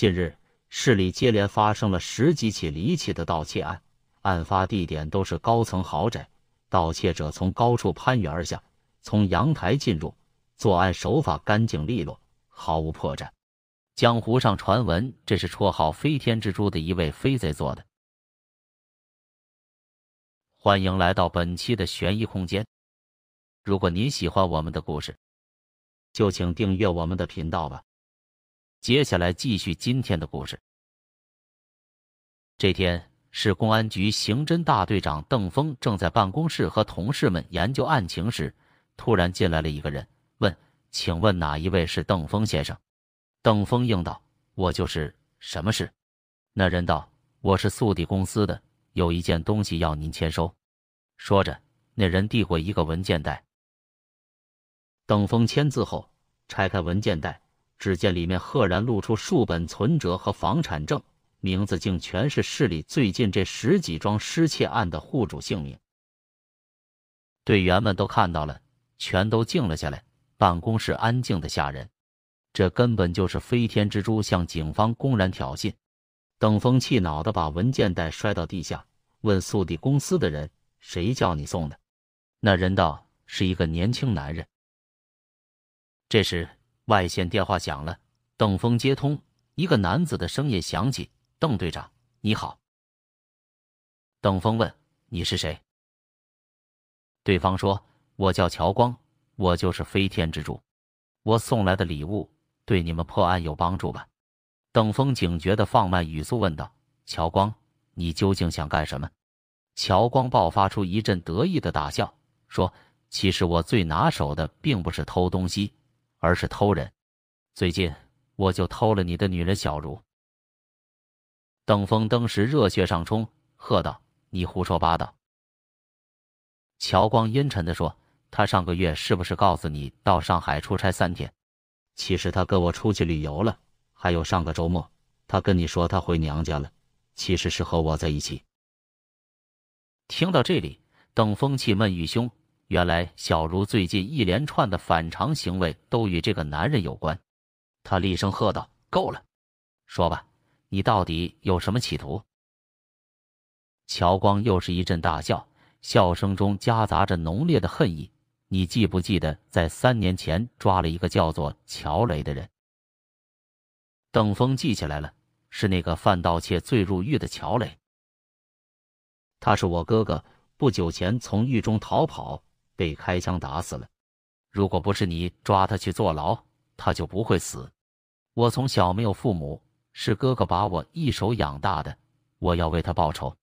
近日，市里接连发生了十几起离奇的盗窃案，案发地点都是高层豪宅，盗窃者从高处攀援而下，从阳台进入，作案手法干净利落，毫无破绽。江湖上传闻，这是绰号“飞天蜘蛛”的一位飞贼做的。欢迎来到本期的悬疑空间。如果您喜欢我们的故事，就请订阅我们的频道吧。接下来继续今天的故事。这天，市公安局刑侦大队长邓峰正在办公室和同事们研究案情时，突然进来了一个人，问：“请问哪一位是邓峰先生？”邓峰应道：“我就是。什么事？”那人道：“我是速递公司的，有一件东西要您签收。”说着，那人递过一个文件袋。邓峰签字后，拆开文件袋，只见里面赫然露出数本存折和房产证，名字竟全是市里最近这十几桩失窃案的户主姓名。队员们都看到了，全都静了下来，办公室安静的吓人。这根本就是飞天蜘蛛向警方公然挑衅。邓峰气恼的把文件袋摔到地下，问速递公司的人：“谁叫你送的？”那人道：“是一个年轻男人。”这时外线电话响了，邓峰接通，一个男子的声音响起：“邓队长，你好。”邓峰问：“你是谁？”对方说：“我叫乔光，我就是飞天蜘蛛，我送来的礼物。”对你们破案有帮助吧？邓峰警觉的放慢语速问道：“乔光，你究竟想干什么？”乔光爆发出一阵得意的大笑，说：“其实我最拿手的并不是偷东西，而是偷人。最近我就偷了你的女人小茹。”邓峰当时热血上冲，喝道：“你胡说八道！”乔光阴沉的说：“他上个月是不是告诉你到上海出差三天？”其实他跟我出去旅游了，还有上个周末，他跟你说他回娘家了，其实是和我在一起。听到这里，邓峰气闷欲凶，原来小茹最近一连串的反常行为都与这个男人有关。他厉声喝道：“够了，说吧，你到底有什么企图？”乔光又是一阵大笑，笑声中夹杂着浓烈的恨意。你记不记得，在三年前抓了一个叫做乔雷的人？邓峰记起来了，是那个犯盗窃罪入狱的乔雷。他是我哥哥，不久前从狱中逃跑，被开枪打死了。如果不是你抓他去坐牢，他就不会死。我从小没有父母，是哥哥把我一手养大的，我要为他报仇。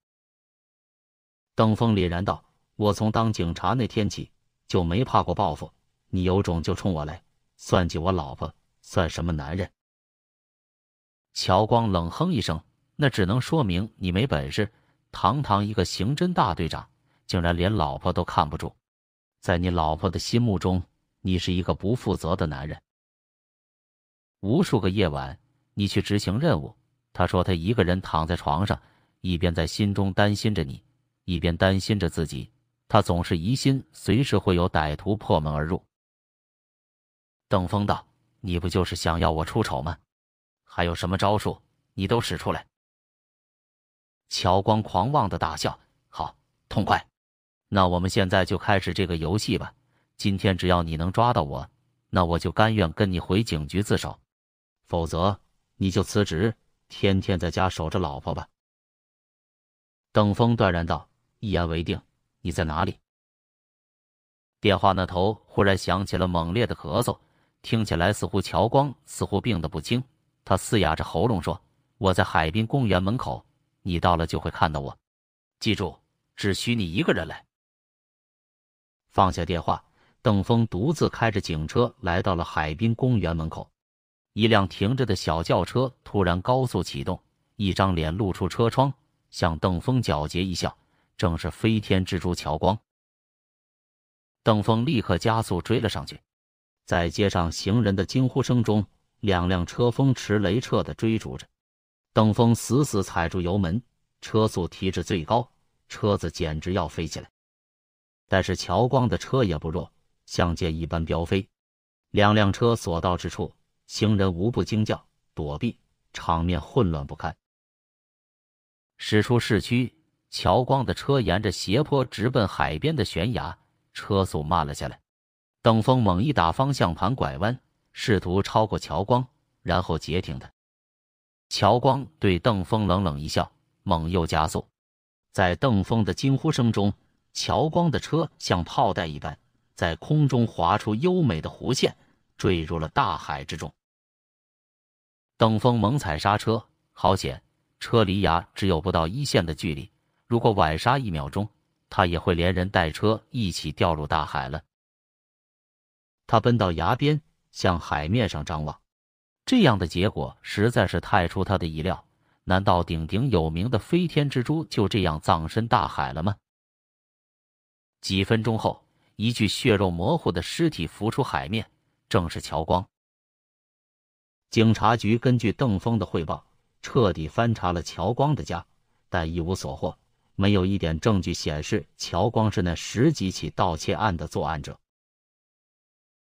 邓峰凛然道：“我从当警察那天起。”就没怕过报复，你有种就冲我来，算计我老婆算什么男人？乔光冷哼一声，那只能说明你没本事。堂堂一个刑侦大队长，竟然连老婆都看不住，在你老婆的心目中，你是一个不负责的男人。无数个夜晚，你去执行任务，他说他一个人躺在床上，一边在心中担心着你，一边担心着自己。他总是疑心随时会有歹徒破门而入。邓峰道：“你不就是想要我出丑吗？还有什么招数，你都使出来。”乔光狂妄的大笑：“好，痛快！那我们现在就开始这个游戏吧。今天只要你能抓到我，那我就甘愿跟你回警局自首；否则，你就辞职，天天在家守着老婆吧。”邓峰断然道：“一言为定。”你在哪里？电话那头忽然响起了猛烈的咳嗽，听起来似乎乔光似乎病得不轻。他嘶哑着喉咙说：“我在海滨公园门口，你到了就会看到我。记住，只许你一个人来。”放下电话，邓峰独自开着警车来到了海滨公园门口。一辆停着的小轿车突然高速启动，一张脸露出车窗，向邓峰皎洁一笑。正是飞天蜘蛛乔光。邓峰立刻加速追了上去，在街上行人的惊呼声中，两辆车风驰雷掣的追逐着。邓峰死死踩住油门，车速提至最高，车子简直要飞起来。但是乔光的车也不弱，像箭一般飙飞。两辆车所到之处，行人无不惊叫躲避，场面混乱不堪。驶出市区，乔光的车沿着斜坡直奔海边的悬崖，车速慢了下来。邓峰猛一打方向盘，拐弯，试图超过乔光，然后截停他。乔光对邓峰冷冷一笑，猛又加速。在邓峰的惊呼声中，乔光的车像炮弹一般，在空中划出优美的弧线，坠入了大海之中。邓峰猛踩刹车，好险！车离崖只有不到一线的距离，如果晚刹一秒钟，他也会连人带车一起掉入大海了。他奔到崖边，向海面上张望，这样的结果实在是太出他的意料。难道鼎鼎有名的飞天蜘蛛就这样葬身大海了吗？几分钟后，一具血肉模糊的尸体浮出海面，正是乔光。警察局根据邓峰的汇报。彻底翻查了乔光的家，但一无所获，没有一点证据显示乔光是那十几起盗窃案的作案者。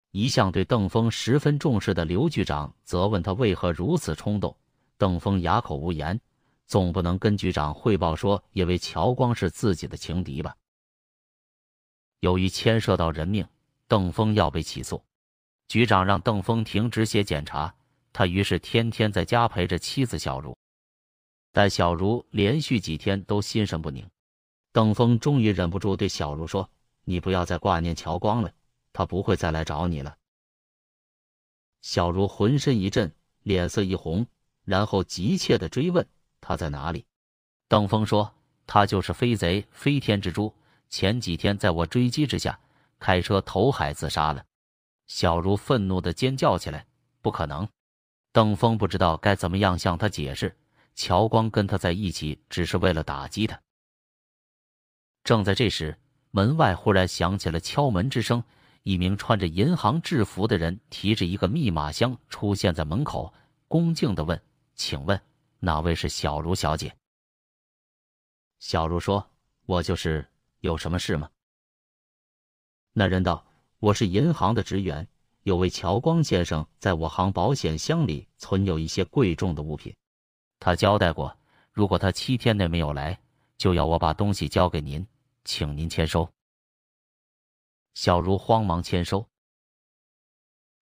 一向对邓峰十分重视的刘局长责问他为何如此冲动，邓峰哑口无言，总不能跟局长汇报说因为乔光是自己的情敌吧？由于牵涉到人命，邓峰要被起诉，局长让邓峰停职写检查。他于是天天在家陪着妻子小茹，但小茹连续几天都心神不宁。邓峰终于忍不住对小茹说：“你不要再挂念乔光了，他不会再来找你了。”小茹浑身一震，脸色一红，然后急切的追问：“他在哪里？”邓峰说：“他就是飞贼飞天蜘蛛，前几天在我追击之下，开车投海自杀了。”小茹愤怒的尖叫起来：“不可能！”邓峰不知道该怎么样向他解释，乔光跟他在一起只是为了打击他。正在这时，门外忽然响起了敲门之声，一名穿着银行制服的人提着一个密码箱出现在门口，恭敬的问：“请问哪位是小茹小姐？”小茹说：“我就是，有什么事吗？”那人道：“我是银行的职员。”有位乔光先生在我行保险箱里存有一些贵重的物品，他交代过，如果他七天内没有来，就要我把东西交给您，请您签收。小茹慌忙签收。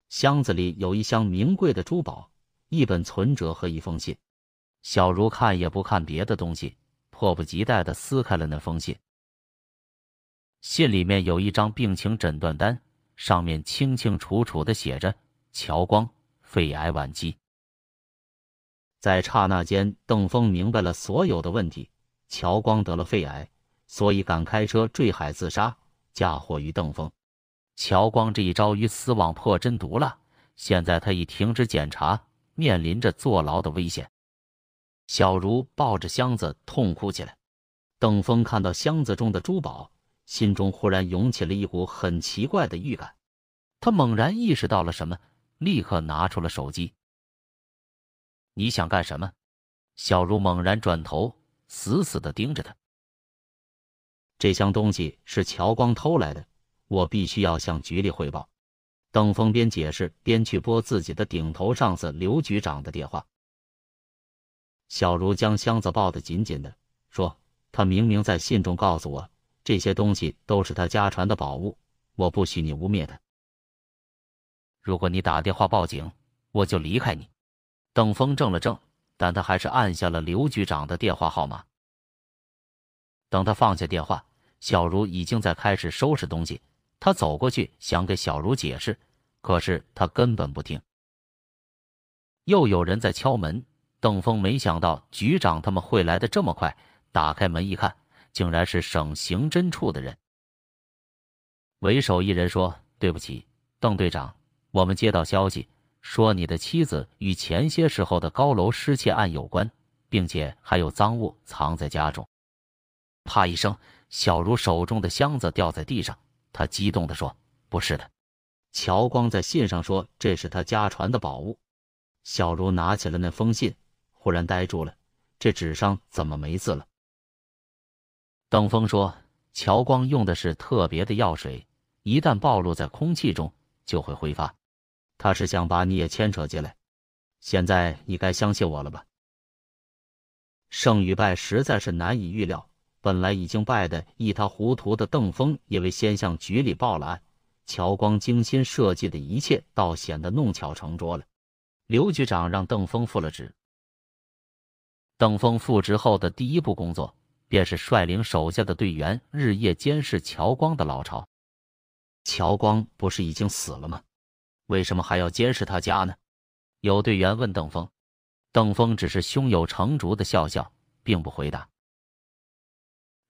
箱子里有一箱名贵的珠宝，一本存折和一封信。小茹看也不看别的东西，迫不及待的撕开了那封信。信里面有一张病情诊断单。上面清清楚楚的写着：“乔光，肺癌晚期。”在刹那间，邓峰明白了所有的问题。乔光得了肺癌，所以敢开车坠海自杀，嫁祸于邓峰。乔光这一招与死网破真毒了。现在他已停止检查，面临着坐牢的危险。小茹抱着箱子痛哭起来。邓峰看到箱子中的珠宝。心中忽然涌起了一股很奇怪的预感，他猛然意识到了什么，立刻拿出了手机。你想干什么？小茹猛然转头，死死的盯着他。这箱东西是乔光偷来的，我必须要向局里汇报。邓峰边解释边去拨自己的顶头上司刘局长的电话。小茹将箱子抱得紧紧的，说：“他明明在信中告诉我。”这些东西都是他家传的宝物，我不许你污蔑他。如果你打电话报警，我就离开你。邓峰怔了怔，但他还是按下了刘局长的电话号码。等他放下电话，小茹已经在开始收拾东西。他走过去想给小茹解释，可是他根本不听。又有人在敲门，邓峰没想到局长他们会来的这么快，打开门一看。竟然是省刑侦处的人。为首一人说：“对不起，邓队长，我们接到消息，说你的妻子与前些时候的高楼失窃案有关，并且还有赃物藏在家中。”啪一声，小茹手中的箱子掉在地上。他激动地说：“不是的，乔光在信上说这是他家传的宝物。”小茹拿起了那封信，忽然呆住了，这纸上怎么没字了？邓峰说：“乔光用的是特别的药水，一旦暴露在空气中就会挥发。他是想把你也牵扯进来。”现在你该相信我了吧？胜与败实在是难以预料。本来已经败得一塌糊涂的邓峰，因为先向局里报了案，乔光精心设计的一切倒显得弄巧成拙了。刘局长让邓峰复了职。邓峰复职后的第一步工作，便是率领手下的队员日夜监视乔光的老巢。乔光不是已经死了吗？为什么还要监视他家呢？有队员问邓峰，邓峰只是胸有成竹的笑笑，并不回答。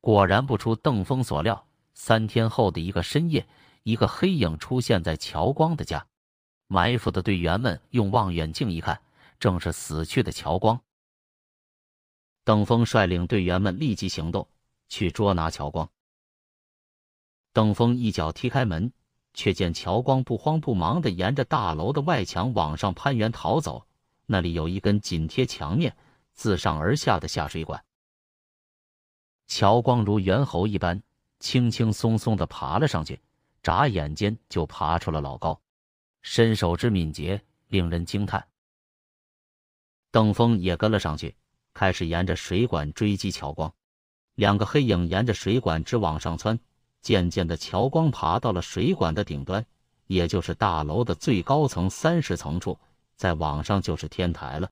果然不出邓峰所料，三天后的一个深夜，一个黑影出现在乔光的家。埋伏的队员们用望远镜一看，正是死去的乔光。邓峰率领队员们立即行动，去捉拿乔光。邓峰一脚踢开门。却见乔光不慌不忙地沿着大楼的外墙往上攀援逃走，那里有一根紧贴墙面、自上而下的下水管。乔光如猿猴一般，轻轻松松地爬了上去，眨眼间就爬出了老高，身手之敏捷令人惊叹。邓峰也跟了上去，开始沿着水管追击乔光，两个黑影沿着水管直往上窜。渐渐的，乔光爬到了水管的顶端，也就是大楼的最高层三十层处，再往上就是天台了。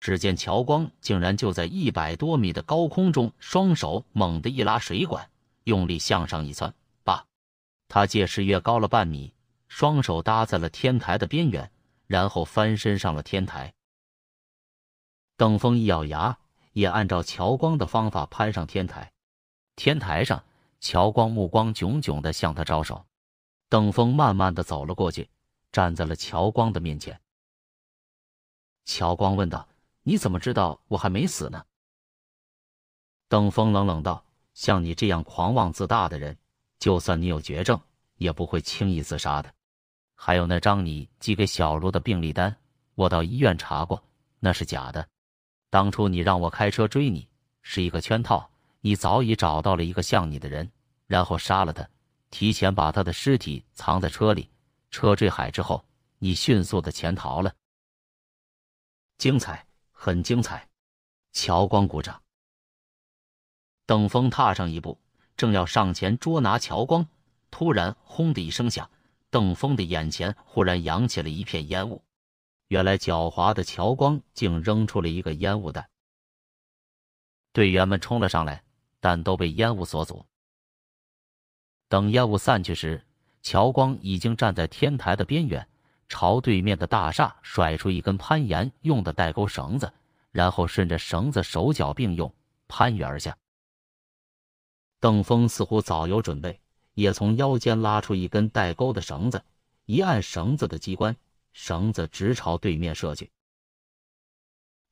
只见乔光竟然就在一百多米的高空中，双手猛地一拉水管，用力向上一窜，罢，他借势跃高了半米，双手搭在了天台的边缘，然后翻身上了天台。邓峰一咬牙，也按照乔光的方法攀上天台。天台上。乔光目光炯炯的向他招手，邓峰慢慢的走了过去，站在了乔光的面前。乔光问道：“你怎么知道我还没死呢？”邓峰冷冷道：“像你这样狂妄自大的人，就算你有绝症，也不会轻易自杀的。还有那张你寄给小卢的病历单，我到医院查过，那是假的。当初你让我开车追你，是一个圈套。”你早已找到了一个像你的人，然后杀了他，提前把他的尸体藏在车里。车坠海之后，你迅速的潜逃了。精彩，很精彩！乔光鼓掌。邓峰踏上一步，正要上前捉拿乔光，突然“轰”的一声响，邓峰的眼前忽然扬起了一片烟雾。原来狡猾的乔光竟扔出了一个烟雾弹。队员们冲了上来。但都被烟雾所阻。等烟雾散去时，乔光已经站在天台的边缘，朝对面的大厦甩出一根攀岩用的带钩绳子，然后顺着绳子手脚并用攀援而下。邓峰似乎早有准备，也从腰间拉出一根带钩的绳子，一按绳子的机关，绳子直朝对面射去。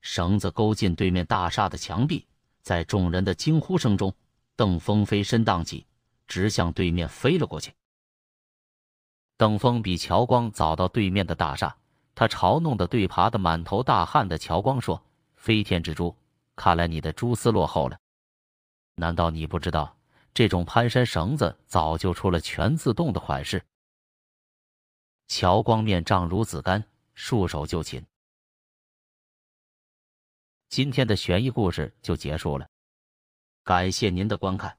绳子勾进对面大厦的墙壁。在众人的惊呼声中，邓峰飞身荡起，直向对面飞了过去。邓峰比乔光早到对面的大厦，他嘲弄的对爬的满头大汗的乔光说：“飞天蜘蛛，看来你的蛛丝落后了。难道你不知道，这种攀山绳子早就出了全自动的款式？”乔光面胀如紫干，束手就擒。今天的悬疑故事就结束了，感谢您的观看。